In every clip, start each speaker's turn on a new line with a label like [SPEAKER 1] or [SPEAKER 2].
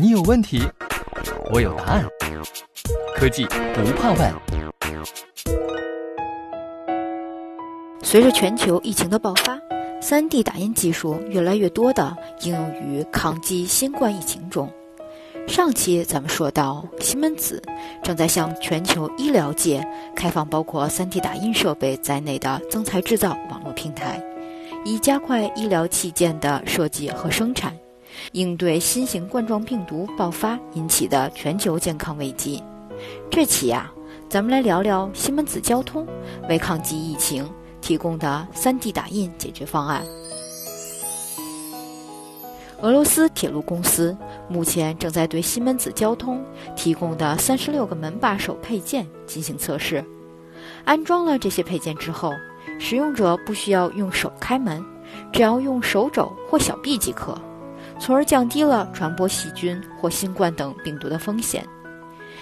[SPEAKER 1] 你有问题，我有答案。科技不怕问。
[SPEAKER 2] 随着全球疫情的爆发，3D 打印技术越来越多的应用于抗击新冠疫情中。上期咱们说到，西门子正在向全球医疗界开放包括 3D 打印设备在内的增材制造网络平台，以加快医疗器件的设计和生产，应对新型冠状病毒爆发引起的全球健康危机。这期呀，咱们来聊聊西门子交通为抗击疫情提供的 3D 打印解决方案。俄罗斯铁路公司目前正在对西门子交通提供的三十六个门把手配件进行测试。安装了这些配件之后，使用者不需要用手开门，只要用手肘或小臂即可，从而降低了传播细菌或新冠等病毒的风险。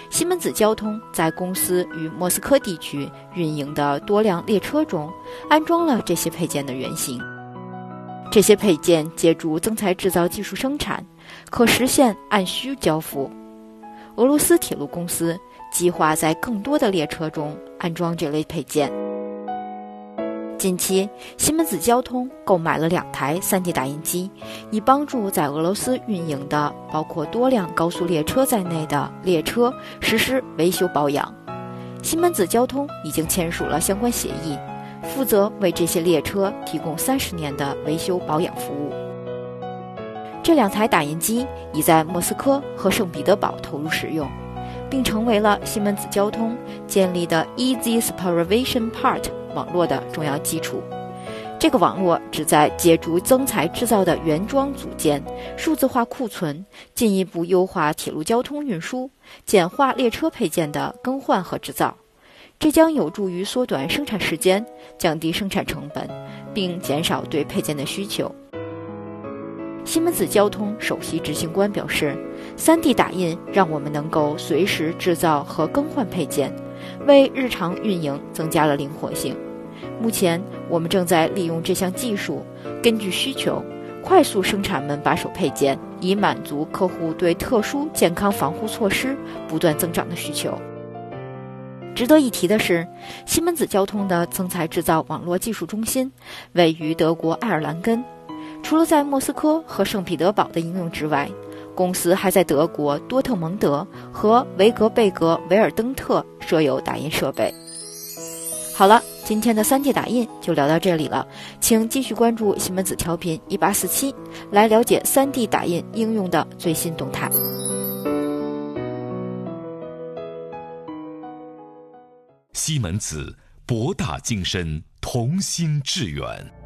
[SPEAKER 2] 西门子交通在公司与莫斯科地区运营的多辆列车中安装了这些配件的原型。这些配件借助增材制造技术生产，可实现按需交付。俄罗斯铁路公司计划在更多的列车中安装这类配件。近期，西门子交通购买了两台 3D 打印机，以帮助在俄罗斯运营的包括多辆高速列车在内的列车实施维修保养。西门子交通已经签署了相关协议。负责为这些列车提供三十年的维修保养服务。这两台打印机已在莫斯科和圣彼得堡投入使用，并成为了西门子交通建立的 Easy Supervision Part 网络的重要基础。这个网络旨在借助增材制造的原装组件、数字化库存，进一步优化铁路交通运输，简化列车配件的更换和制造。这将有助于缩短生产时间，降低生产成本，并减少对配件的需求。西门子交通首席执行官表示：“3D 打印让我们能够随时制造和更换配件，为日常运营增加了灵活性。目前，我们正在利用这项技术，根据需求快速生产门把手配件，以满足客户对特殊健康防护措施不断增长的需求。”值得一提的是，西门子交通的增材制造网络技术中心位于德国爱尔兰根。除了在莫斯科和圣彼得堡的应用之外，公司还在德国多特蒙德和维格贝格维尔登特设有打印设备。好了，今天的 3D 打印就聊到这里了，请继续关注西门子调频一八四七，来了解 3D 打印应用的最新动态。
[SPEAKER 3] 西门子，博大精深，同心致远。